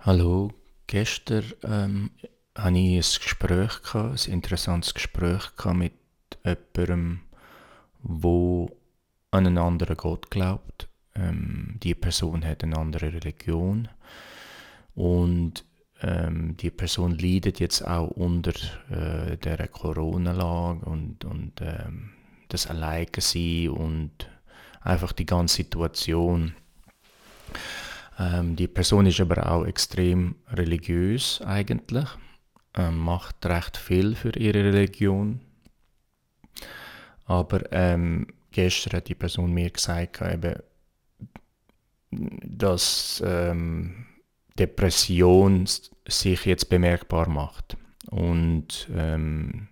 Hallo, gestern ähm, hatte ich ein Gespräch, gehabt, ein interessantes Gespräch mit jemandem, der an einen anderen Gott glaubt. Ähm, die Person hat eine andere Religion und ähm, die Person leidet jetzt auch unter äh, der Corona-Lage und, und ähm, das Alleinsein und einfach die ganze Situation. Ähm, die Person ist aber auch extrem religiös eigentlich, ähm, macht recht viel für ihre Religion. Aber ähm, gestern hat die Person mir gesagt, eben, dass ähm, Depression sich jetzt bemerkbar macht. Und ähm,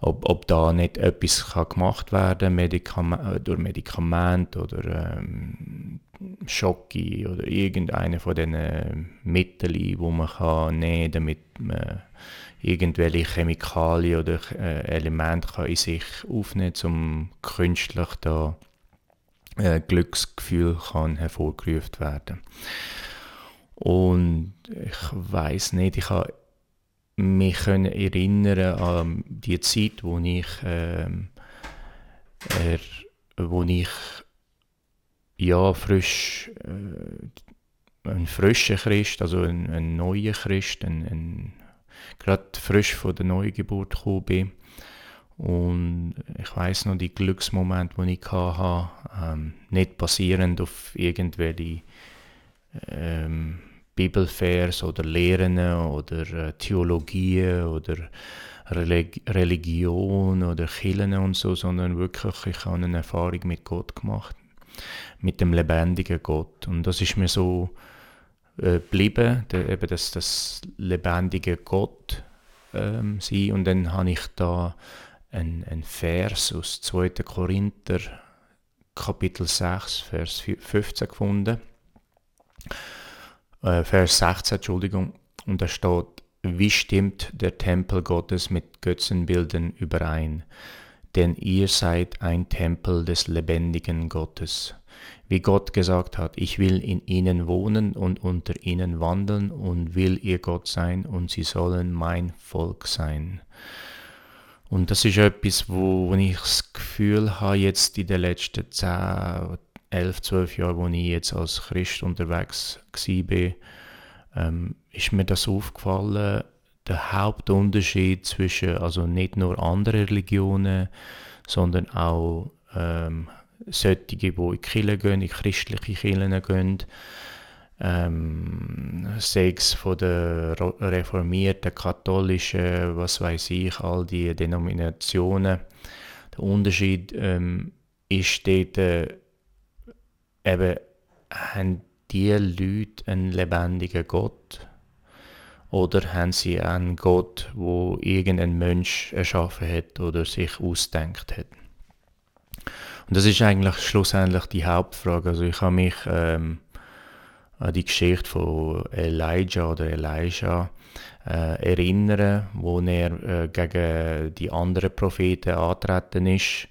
ob, ob da nicht etwas kann gemacht werden Medikament, äh, durch Medikamente oder ähm, Schocke oder irgendeine von diesen Mitteln, wo man kann nehmen kann, damit man irgendwelche Chemikalien oder äh, Elemente kann in sich aufnehmen kann, um künstlich da äh, Glücksgefühl kann hervorgerufen werden. Und ich weiß nicht, ich habe mich können erinnern an die Zeit, wo ich, ähm, er, wo ich ja, frisch, äh, ein frischer Christ, also ein, ein neuer Christ, ein, ein, gerade frisch von der Neugeburt gekommen bin. Und ich weiß noch die Glücksmomente, die ich hatte, ähm, nicht basierend auf irgendwelche ähm, Bibelvers oder Lehren oder äh, Theologie oder Relig Religion oder Kirchen und so, sondern wirklich, ich habe eine Erfahrung mit Gott gemacht mit dem lebendigen Gott. Und das ist mir so äh, geblieben, der, eben das, das lebendige Gott ähm, sein. Und dann habe ich da einen, einen Vers aus 2. Korinther, Kapitel 6, Vers 15 gefunden. Äh, Vers 16, Entschuldigung. Und da steht, wie stimmt der Tempel Gottes mit Götzenbildern überein? Denn ihr seid ein Tempel des lebendigen Gottes wie Gott gesagt hat, ich will in ihnen wohnen und unter ihnen wandeln und will ihr Gott sein und sie sollen mein Volk sein. Und das ist etwas, wo, wo ich das Gefühl habe, jetzt in den letzten 10, 11, 12 Jahren, wo ich jetzt als Christ unterwegs war, ähm, ist mir das aufgefallen, der Hauptunterschied zwischen, also nicht nur anderen Religionen, sondern auch ähm, solche, die in die Kirche gehen, in christliche Kirchen gehen, ähm, sei es von der reformierten, katholischen, was weiß ich, all die Denominationen. Der Unterschied ähm, ist dort äh, eben, haben die Leute einen lebendigen Gott oder haben sie einen Gott, wo irgendein Mensch erschaffen hat oder sich ausdenkt hat? Und das ist eigentlich schlussendlich die Hauptfrage. Also ich habe mich ähm, an die Geschichte von Elijah oder Elijah äh, erinnern, wo er äh, gegen die anderen Propheten antreten ist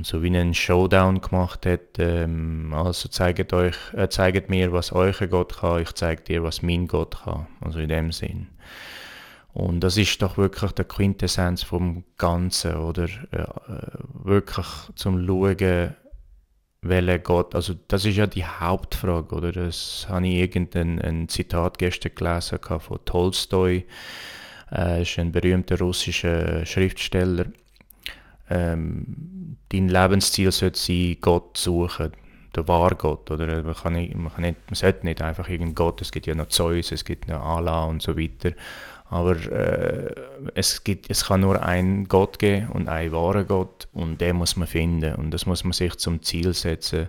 und so wie einen Showdown gemacht hat. Ähm, also zeigt, euch, äh, zeigt mir, was euer Gott kann, ich zeige dir, was mein Gott kann. Also in dem Sinn. Und das ist doch wirklich der Quintessenz vom Ganzen, oder äh, wirklich zum Schauen, welcher Gott, also das ist ja die Hauptfrage, oder? Das habe ich irgendein ein Zitat gestern gelesen von Tolstoi, äh, ist ein berühmter russischer Schriftsteller. Ähm, dein Lebensziel sollte sein, Gott suchen, der wahre Gott, oder? Man, kann nicht, man, kann nicht, man sollte nicht einfach irgendeinen Gott, es gibt ja noch Zeus, es gibt noch Allah und so weiter, aber äh, es, gibt, es kann nur einen Gott geben und einen wahren Gott und den muss man finden und das muss man sich zum Ziel setzen.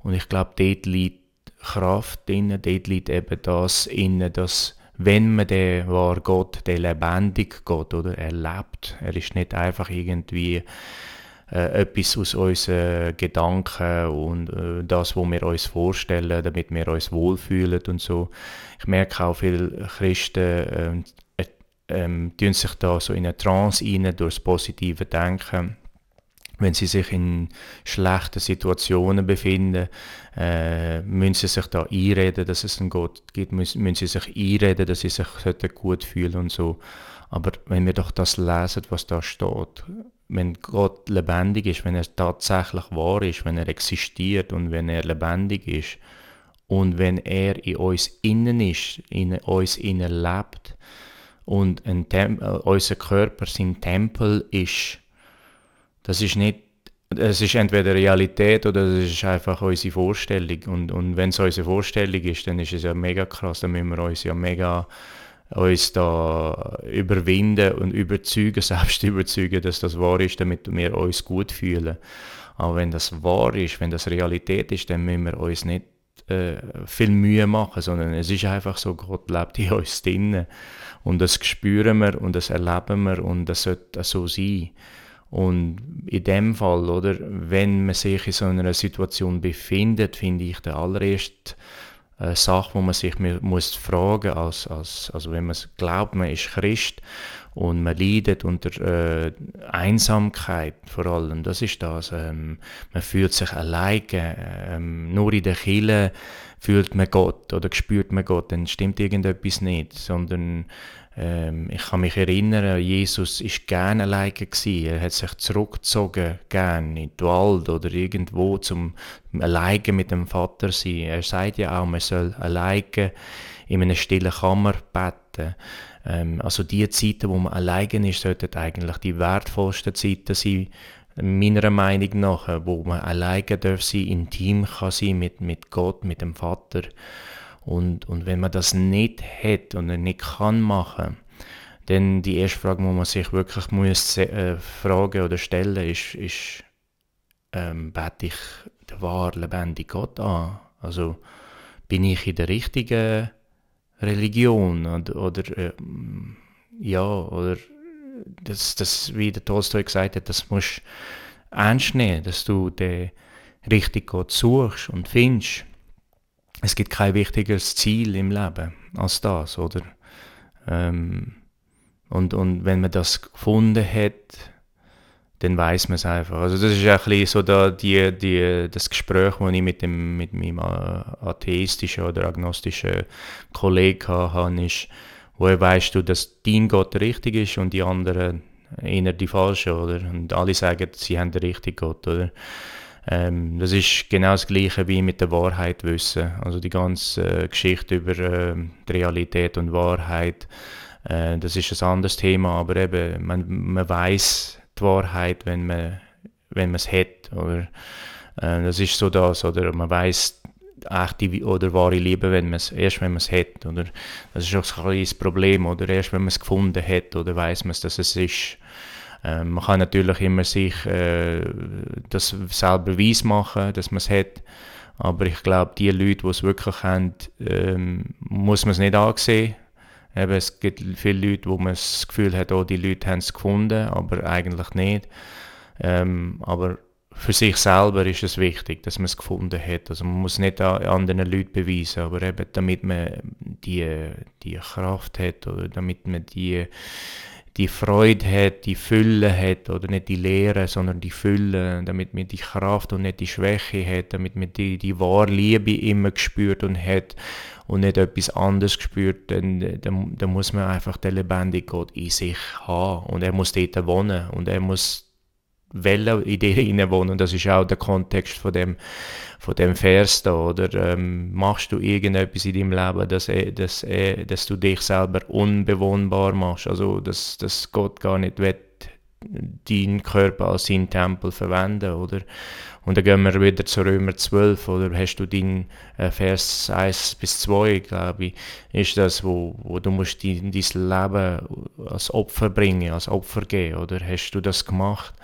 Und ich glaube, dort liegt Kraft drin, dort liegt eben das inne, dass wenn man den wahren Gott, den lebendigen Gott, oder? Erlebt, er ist nicht einfach irgendwie äh, etwas aus unseren Gedanken und äh, das, was wir uns vorstellen, damit wir uns wohlfühlen und so. Ich merke auch viele Christen ähm, tun sich da so in eine Trance rein durch das positive Denken, wenn sie sich in schlechten Situationen befinden, äh, müssen sie sich da einreden, dass es einen Gott gibt, müssen, müssen sie sich einreden, dass sie sich gut fühlen und so. Aber wenn wir doch das lesen, was da steht, wenn Gott lebendig ist, wenn er tatsächlich wahr ist, wenn er existiert und wenn er lebendig ist und wenn er in uns innen ist, in uns innen lebt und ein äh, unser Körper sein Tempel ist, das ist nicht, es ist entweder Realität oder es ist einfach unsere Vorstellung. Und, und wenn es unsere Vorstellung ist, dann ist es ja mega krass, dann müssen wir uns ja mega uns da überwinden und überzeugen, selbst überzeugen, dass das wahr ist, damit wir uns gut fühlen. Aber wenn das wahr ist, wenn das Realität ist, dann müssen wir uns nicht äh, viel Mühe machen, sondern es ist einfach so, Gott lebt in uns drinnen. Und das spüren wir und das erleben wir und das sollte so sein. Und in dem Fall, oder, wenn man sich in so einer Situation befindet, finde ich der allererste äh, Sache, wo man sich muss fragen als, als also wenn man glaubt, man ist Christ und man leidet unter äh, Einsamkeit vor allem, das ist das. Ähm, man fühlt sich alleine, ähm, nur in der Kirche fühlt man Gott oder spürt man Gott, dann stimmt irgendetwas nicht, sondern ähm, ich kann mich erinnern, Jesus ist gerne alleine gewesen. Er hat sich zurückgezogen, gerne in den Wald oder irgendwo zum alleine mit dem Vater sein. Er sagt ja auch, man soll alleine in einer stillen Kammer beten. Ähm, also die Zeiten, wo man alleine ist, sollten eigentlich die wertvollsten Zeiten sein, meiner Meinung nach, wo man alleine darf sein, intim kann sein mit, mit Gott, mit dem Vater. Und, und wenn man das nicht hat und nicht kann machen, dann die erste Frage, die man sich wirklich muss, äh, fragen oder stellen, ist, ist ähm, bete ich den wahren, lebendigen Gott an? Also bin ich in der richtigen Religion oder, oder äh, ja, oder das, das, wie der Tolstoi gesagt hat, das musst du ernst nehmen, dass du den richtigen Gott suchst und findest es gibt kein wichtigeres Ziel im Leben als das, oder? Ähm, und, und wenn man das gefunden hat, dann weiß man es einfach. Also das ist ein bisschen so da die, die, das Gespräch, das ich mit, dem, mit meinem äh, atheistischen oder agnostischen Kollegen hatte, ist, woher weißt du, dass dein Gott richtig ist und die anderen eher die falsche, oder? Und alle sagen, sie haben den richtigen Gott, oder? Ähm, das ist genau das Gleiche wie mit der Wahrheit wissen. Also die ganze äh, Geschichte über äh, Realität und Wahrheit, äh, das ist ein anderes Thema, aber eben, man, man weiß die Wahrheit, wenn man wenn es hat. Oder, äh, das ist so das, oder man weiß echte oder wahre Liebe, wenn man erst wenn man es hat. Oder? Das ist auch ein kleines Problem, oder erst wenn man es gefunden hat, oder weiß man es, dass es ist. Ähm, man kann natürlich immer sich äh, das selber weiss machen, dass man es hat. Aber ich glaube, die Leute, die es wirklich haben, ähm, muss man es nicht ansehen. Eben, es gibt viele Leute, wo man das Gefühl hat, oh, die Leute haben es gefunden, aber eigentlich nicht. Ähm, aber für sich selber ist es wichtig, dass man es gefunden hat. Also man muss nicht anderen Leuten beweisen, aber eben damit man die, die Kraft hat oder damit man die die Freude hat, die Fülle hat, oder nicht die Leere, sondern die Fülle, damit man die Kraft und nicht die Schwäche hat, damit man die, die wahre Liebe immer gespürt und hat und nicht etwas anderes gespürt, dann, dann, dann muss man einfach den lebendigen Gott in sich haben. Und er muss dort wohnen und er muss Welle in dir wohnen und das ist auch der Kontext von dem, von dem Vers da, oder? Ähm, machst du irgendetwas in deinem Leben, dass, dass, dass du dich selber unbewohnbar machst, also dass, dass Gott gar nicht will, deinen Körper als seinen Tempel verwenden, oder? Und dann gehen wir wieder zu Römer 12, oder? Hast du den äh, Vers 1 bis 2, glaube ich, ist das, wo, wo du musst dein, dein Leben als Opfer bringen, als Opfer geben, oder? Hast du das gemacht?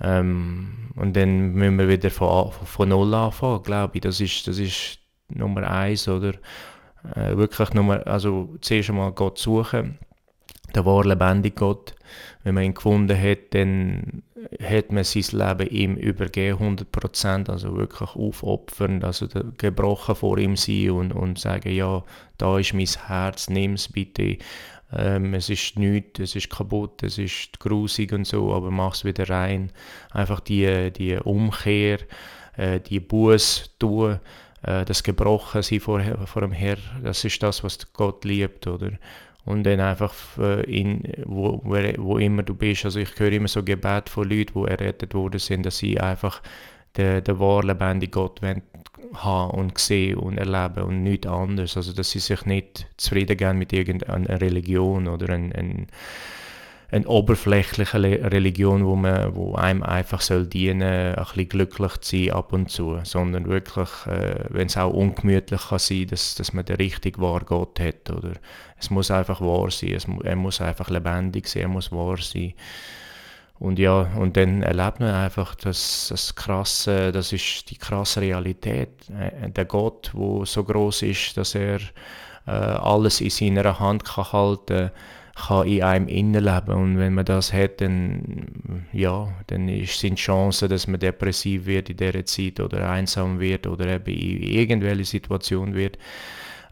Ähm, und dann müssen wir wieder von, von Null anfangen, glaube ich. Das ist, das ist Nummer eins, oder? Äh, wirklich Nummer, also zuerst einmal Gott suchen, der wahr lebendige Gott. Wenn man ihn gefunden hat, dann hat man sein Leben ihm übergeben, 100%, also wirklich aufopfern, also gebrochen vor ihm sein und, und sagen, ja, da ist mein Herz, nimm es bitte Ähm, es ist nichts, es ist kaputt, es ist grusig und so, aber mach es wieder rein. Einfach die, die Umkehr, äh, die Buß tun, äh, das Gebrochensein vor, vor dem Herr, das ist das, was Gott liebt, oder? Und dann einfach, äh, in, wo, wo, immer du bist, also ich höre immer so Gebet von Leuten, die errettet worden sind, dass sie einfach den, den wahren, lebendigen Gott haben und sehen und erleben und nichts anderes. Also dass sie sich nicht zufrieden geben mit irgendeiner Religion oder ein, ein eine Religion, wo, man, wo einem einfach soll dienen, ein bisschen glücklich zu sein ab und zu, sondern wirklich, äh, wenn es auch ungemütlich kann sein, dass, dass man den richtig wahren Gott hat, oder es muss einfach wahr sein, es, er muss einfach lebendig sein, er muss wahr sein. Und ja, und dann erlebt man einfach das, das krasse, das ist die krasse Realität. Äh, der Gott, wo so groß ist, dass er äh, alles in seiner Hand kann halten kann, in einem innenleben und wenn man das hat, dann, ja, dann ist, sind Chancen, dass man depressiv wird in dieser Zeit oder einsam wird oder eben in irgendwelche Situation wird,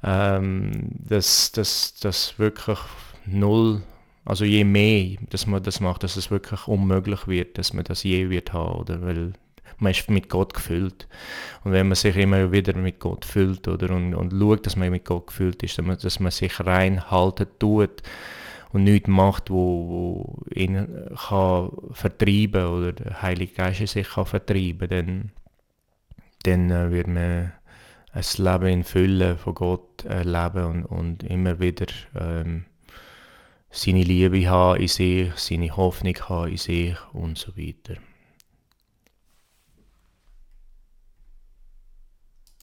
ähm, dass das, das wirklich null, also je mehr, dass man das macht, dass es wirklich unmöglich wird, dass man das je wird haben, oder weil man ist mit Gott gefüllt. Und wenn man sich immer wieder mit Gott füllt oder und, und schaut, dass man mit Gott gefüllt ist, dass man, dass man sich reinhalten tut, und nichts macht, wo, wo ihn kann vertreiben oder der Heilige Geist sich kann vertreiben, dann, dann äh, wird man ein Leben in Fülle von Gott erleben und, und immer wieder ähm, seine Liebe haben in sich, seine Hoffnung haben in sich und so weiter.